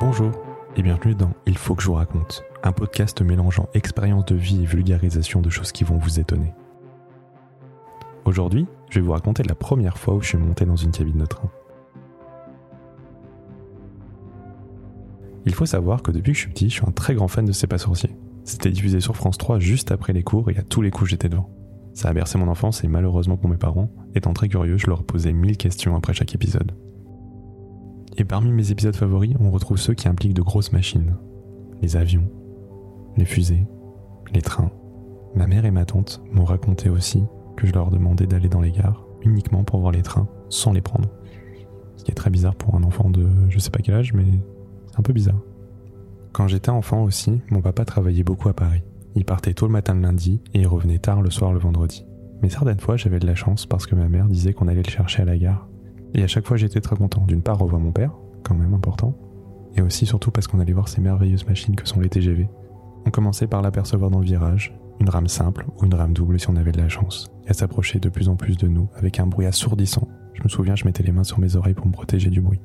Bonjour et bienvenue dans Il faut que je vous raconte, un podcast mélangeant expérience de vie et vulgarisation de choses qui vont vous étonner. Aujourd'hui, je vais vous raconter la première fois où je suis monté dans une cabine de train. Il faut savoir que depuis que je suis petit, je suis un très grand fan de C'est pas sorcier. C'était diffusé sur France 3 juste après les cours et à tous les coups j'étais devant. Ça a bercé mon enfance et malheureusement pour mes parents, étant très curieux, je leur posais mille questions après chaque épisode. Et parmi mes épisodes favoris, on retrouve ceux qui impliquent de grosses machines. Les avions, les fusées, les trains. Ma mère et ma tante m'ont raconté aussi que je leur demandais d'aller dans les gares uniquement pour voir les trains sans les prendre. Ce qui est très bizarre pour un enfant de je sais pas quel âge, mais c'est un peu bizarre. Quand j'étais enfant aussi, mon papa travaillait beaucoup à Paris. Il partait tôt le matin le lundi et il revenait tard le soir le vendredi. Mais certaines fois, j'avais de la chance parce que ma mère disait qu'on allait le chercher à la gare et à chaque fois, j'étais très content. D'une part, revoir mon père, quand même important, et aussi surtout parce qu'on allait voir ces merveilleuses machines que sont les TGV. On commençait par l'apercevoir dans le virage, une rame simple ou une rame double si on avait de la chance, et elle s'approchait de plus en plus de nous avec un bruit assourdissant. Je me souviens, je mettais les mains sur mes oreilles pour me protéger du bruit.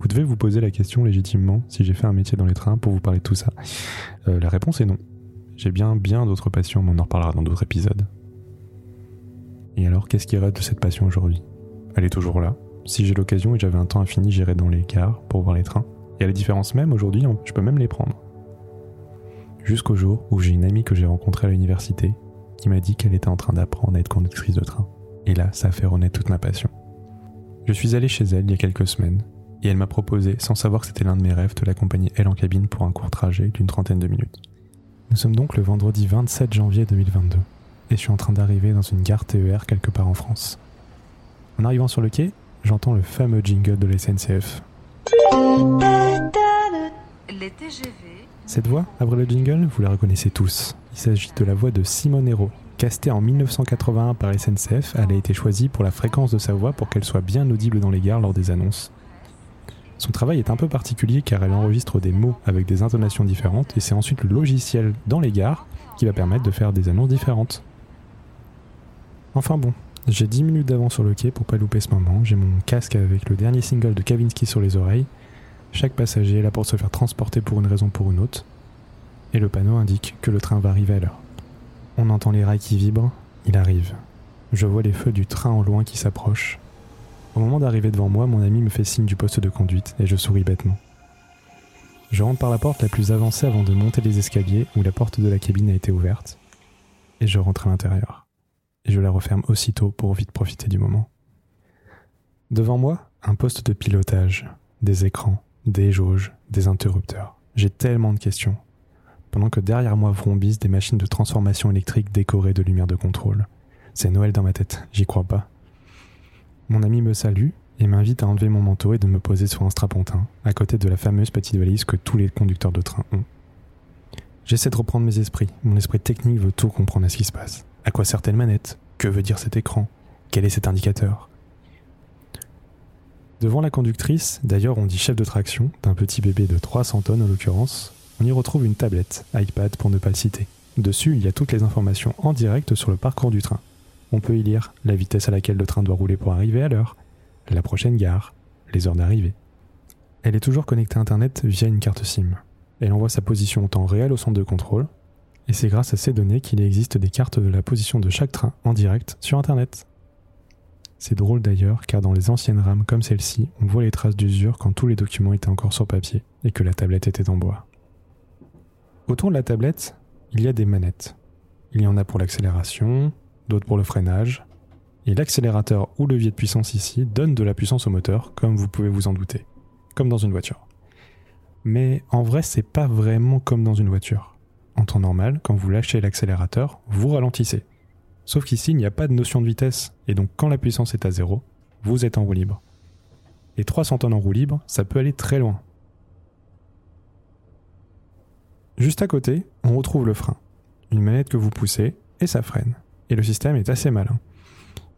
Vous devez vous poser la question légitimement si j'ai fait un métier dans les trains pour vous parler de tout ça. Euh, la réponse est non. J'ai bien bien d'autres passions, mais on en reparlera dans d'autres épisodes. Et alors, qu'est-ce qui reste de cette passion aujourd'hui? Elle est toujours là. Si j'ai l'occasion et j'avais un temps infini, j'irai dans les gares pour voir les trains. Et à la différence même, aujourd'hui, je peux même les prendre. Jusqu'au jour où j'ai une amie que j'ai rencontrée à l'université qui m'a dit qu'elle était en train d'apprendre à être conductrice de train. Et là, ça a fait renaître toute ma passion. Je suis allé chez elle il y a quelques semaines et elle m'a proposé, sans savoir que c'était l'un de mes rêves, de l'accompagner elle en cabine pour un court trajet d'une trentaine de minutes. Nous sommes donc le vendredi 27 janvier 2022 et je suis en train d'arriver dans une gare TER quelque part en France. En arrivant sur le quai, j'entends le fameux jingle de la SNCF. Cette voix, après le jingle, vous la reconnaissez tous. Il s'agit de la voix de Simone Hero. Castée en 1981 par SNCF, elle a été choisie pour la fréquence de sa voix pour qu'elle soit bien audible dans les gares lors des annonces. Son travail est un peu particulier car elle enregistre des mots avec des intonations différentes et c'est ensuite le logiciel dans les gares qui va permettre de faire des annonces différentes. Enfin bon, j'ai 10 minutes d'avance sur le quai pour pas louper ce moment. J'ai mon casque avec le dernier single de Kavinsky sur les oreilles. Chaque passager est là pour se faire transporter pour une raison ou pour une autre. Et le panneau indique que le train va arriver à l'heure. On entend les rails qui vibrent, il arrive. Je vois les feux du train au loin qui s'approchent. Au moment d'arriver devant moi, mon ami me fait signe du poste de conduite et je souris bêtement. Je rentre par la porte la plus avancée avant de monter les escaliers où la porte de la cabine a été ouverte. Et je rentre à l'intérieur je la referme aussitôt pour vite profiter du moment. Devant moi, un poste de pilotage, des écrans, des jauges, des interrupteurs. J'ai tellement de questions. Pendant que derrière moi vrombissent des machines de transformation électrique décorées de lumière de contrôle. C'est Noël dans ma tête, j'y crois pas. Mon ami me salue et m'invite à enlever mon manteau et de me poser sur un strapontin, à côté de la fameuse petite valise que tous les conducteurs de train ont. J'essaie de reprendre mes esprits. Mon esprit technique veut tout comprendre à ce qui se passe. À quoi sert telle manette? Que veut dire cet écran? Quel est cet indicateur? Devant la conductrice, d'ailleurs on dit chef de traction, d'un petit bébé de 300 tonnes en l'occurrence, on y retrouve une tablette, iPad pour ne pas le citer. Dessus, il y a toutes les informations en direct sur le parcours du train. On peut y lire la vitesse à laquelle le train doit rouler pour arriver à l'heure, la prochaine gare, les heures d'arrivée. Elle est toujours connectée à Internet via une carte SIM. Elle envoie sa position en temps réel au centre de contrôle, et c'est grâce à ces données qu'il existe des cartes de la position de chaque train en direct sur Internet. C'est drôle d'ailleurs, car dans les anciennes rames comme celle-ci, on voit les traces d'usure quand tous les documents étaient encore sur papier et que la tablette était en bois. Autour de la tablette, il y a des manettes. Il y en a pour l'accélération, d'autres pour le freinage, et l'accélérateur ou levier de puissance ici donne de la puissance au moteur, comme vous pouvez vous en douter, comme dans une voiture. Mais en vrai, c'est pas vraiment comme dans une voiture en temps normal, quand vous lâchez l'accélérateur, vous ralentissez. Sauf qu'ici, il n'y a pas de notion de vitesse, et donc quand la puissance est à zéro, vous êtes en roue libre. Et 300 tonnes en roue libre, ça peut aller très loin. Juste à côté, on retrouve le frein. Une manette que vous poussez, et ça freine. Et le système est assez malin.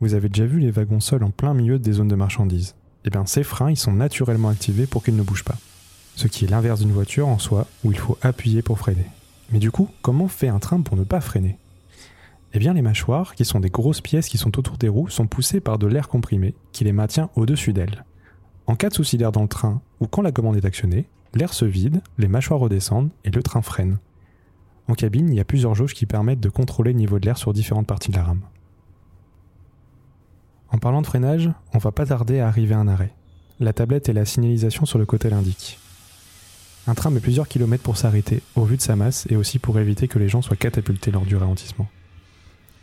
Vous avez déjà vu les wagons seuls en plein milieu des zones de marchandises. Eh bien, ces freins, ils sont naturellement activés pour qu'ils ne bougent pas. Ce qui est l'inverse d'une voiture en soi, où il faut appuyer pour freiner. Mais du coup, comment fait un train pour ne pas freiner? Eh bien, les mâchoires, qui sont des grosses pièces qui sont autour des roues, sont poussées par de l'air comprimé qui les maintient au-dessus d'elles. En cas de souci d'air dans le train où quand la commande est actionnée, l'air se vide, les mâchoires redescendent et le train freine. En cabine, il y a plusieurs jauges qui permettent de contrôler le niveau de l'air sur différentes parties de la rame. En parlant de freinage, on va pas tarder à arriver à un arrêt. La tablette et la signalisation sur le côté l'indiquent. Un train met plusieurs kilomètres pour s'arrêter, au vu de sa masse et aussi pour éviter que les gens soient catapultés lors du ralentissement.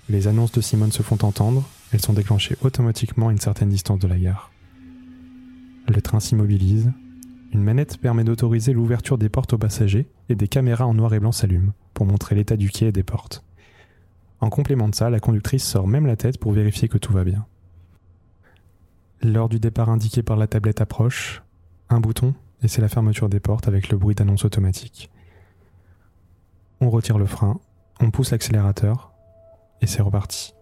Les annonces de Simone se font entendre, elles sont déclenchées automatiquement à une certaine distance de la gare. Le train s'immobilise, une manette permet d'autoriser l'ouverture des portes aux passagers et des caméras en noir et blanc s'allument pour montrer l'état du quai et des portes. En complément de ça, la conductrice sort même la tête pour vérifier que tout va bien. L'heure du départ indiqué par la tablette approche, un bouton et c'est la fermeture des portes avec le bruit d'annonce automatique. On retire le frein, on pousse l'accélérateur et c'est reparti.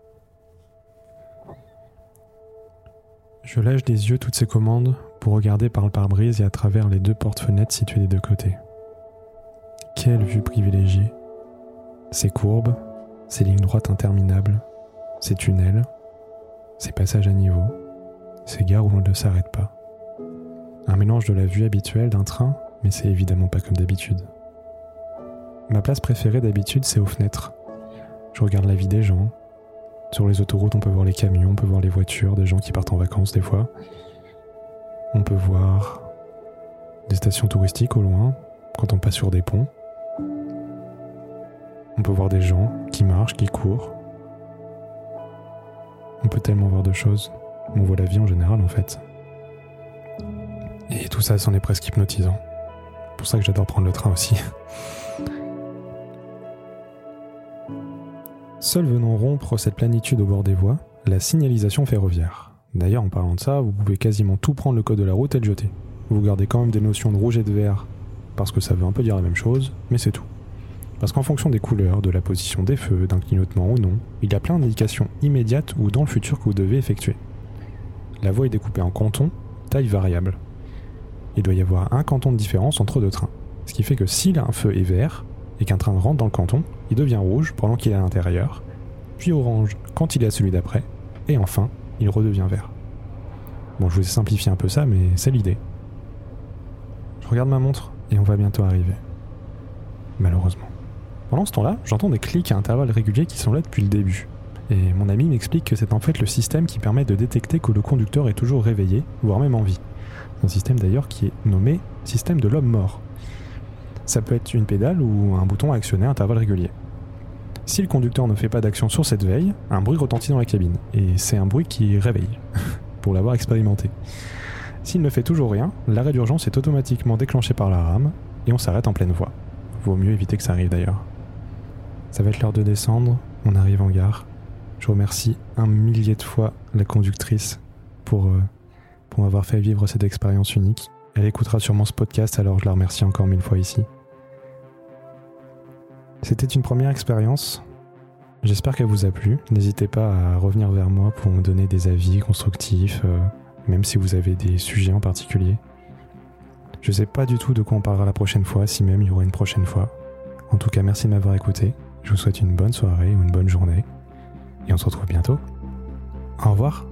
Je lâche des yeux toutes ces commandes pour regarder par le pare-brise et à travers les deux portes-fenêtres situées des deux côtés. Quelle vue privilégiée Ces courbes, ces lignes droites interminables, ces tunnels, ces passages à niveau, ces gares où on ne s'arrête pas. Un mélange de la vue habituelle d'un train, mais c'est évidemment pas comme d'habitude. Ma place préférée d'habitude, c'est aux fenêtres. Je regarde la vie des gens. Sur les autoroutes, on peut voir les camions, on peut voir les voitures, des gens qui partent en vacances des fois. On peut voir des stations touristiques au loin, quand on passe sur des ponts. On peut voir des gens qui marchent, qui courent. On peut tellement voir de choses. On voit la vie en général en fait. Et tout ça, c'en est presque hypnotisant. Pour ça que j'adore prendre le train aussi. Seul venant rompre cette planitude au bord des voies, la signalisation ferroviaire. D'ailleurs, en parlant de ça, vous pouvez quasiment tout prendre le code de la route et le jeter. Vous gardez quand même des notions de rouge et de vert, parce que ça veut un peu dire la même chose, mais c'est tout. Parce qu'en fonction des couleurs, de la position des feux, d'un clignotement ou non, il y a plein d'indications immédiates ou dans le futur que vous devez effectuer. La voie est découpée en cantons, taille variable. Il doit y avoir un canton de différence entre deux trains. Ce qui fait que s'il a un feu est vert, et qu'un train rentre dans le canton, il devient rouge pendant qu'il est à l'intérieur, puis orange quand il est à celui d'après, et enfin, il redevient vert. Bon, je vous ai simplifié un peu ça, mais c'est l'idée. Je regarde ma montre et on va bientôt arriver. Malheureusement. Pendant ce temps-là, j'entends des clics à intervalles réguliers qui sont là depuis le début. Et mon ami m'explique que c'est en fait le système qui permet de détecter que le conducteur est toujours réveillé, voire même en vie. Un système d'ailleurs qui est nommé système de l'homme mort. Ça peut être une pédale ou un bouton à actionner à intervalles réguliers. Si le conducteur ne fait pas d'action sur cette veille, un bruit retentit dans la cabine. Et c'est un bruit qui réveille, pour l'avoir expérimenté. S'il ne fait toujours rien, l'arrêt d'urgence est automatiquement déclenché par la rame et on s'arrête en pleine voie. Vaut mieux éviter que ça arrive d'ailleurs. Ça va être l'heure de descendre, on arrive en gare. Je remercie un millier de fois la conductrice pour, euh, pour m'avoir fait vivre cette expérience unique. Elle écoutera sûrement ce podcast, alors je la remercie encore mille fois ici. C'était une première expérience. J'espère qu'elle vous a plu. N'hésitez pas à revenir vers moi pour me donner des avis constructifs, euh, même si vous avez des sujets en particulier. Je sais pas du tout de quoi on parlera la prochaine fois, si même il y aura une prochaine fois. En tout cas, merci de m'avoir écouté. Je vous souhaite une bonne soirée ou une bonne journée. Et on se retrouve bientôt. Au revoir.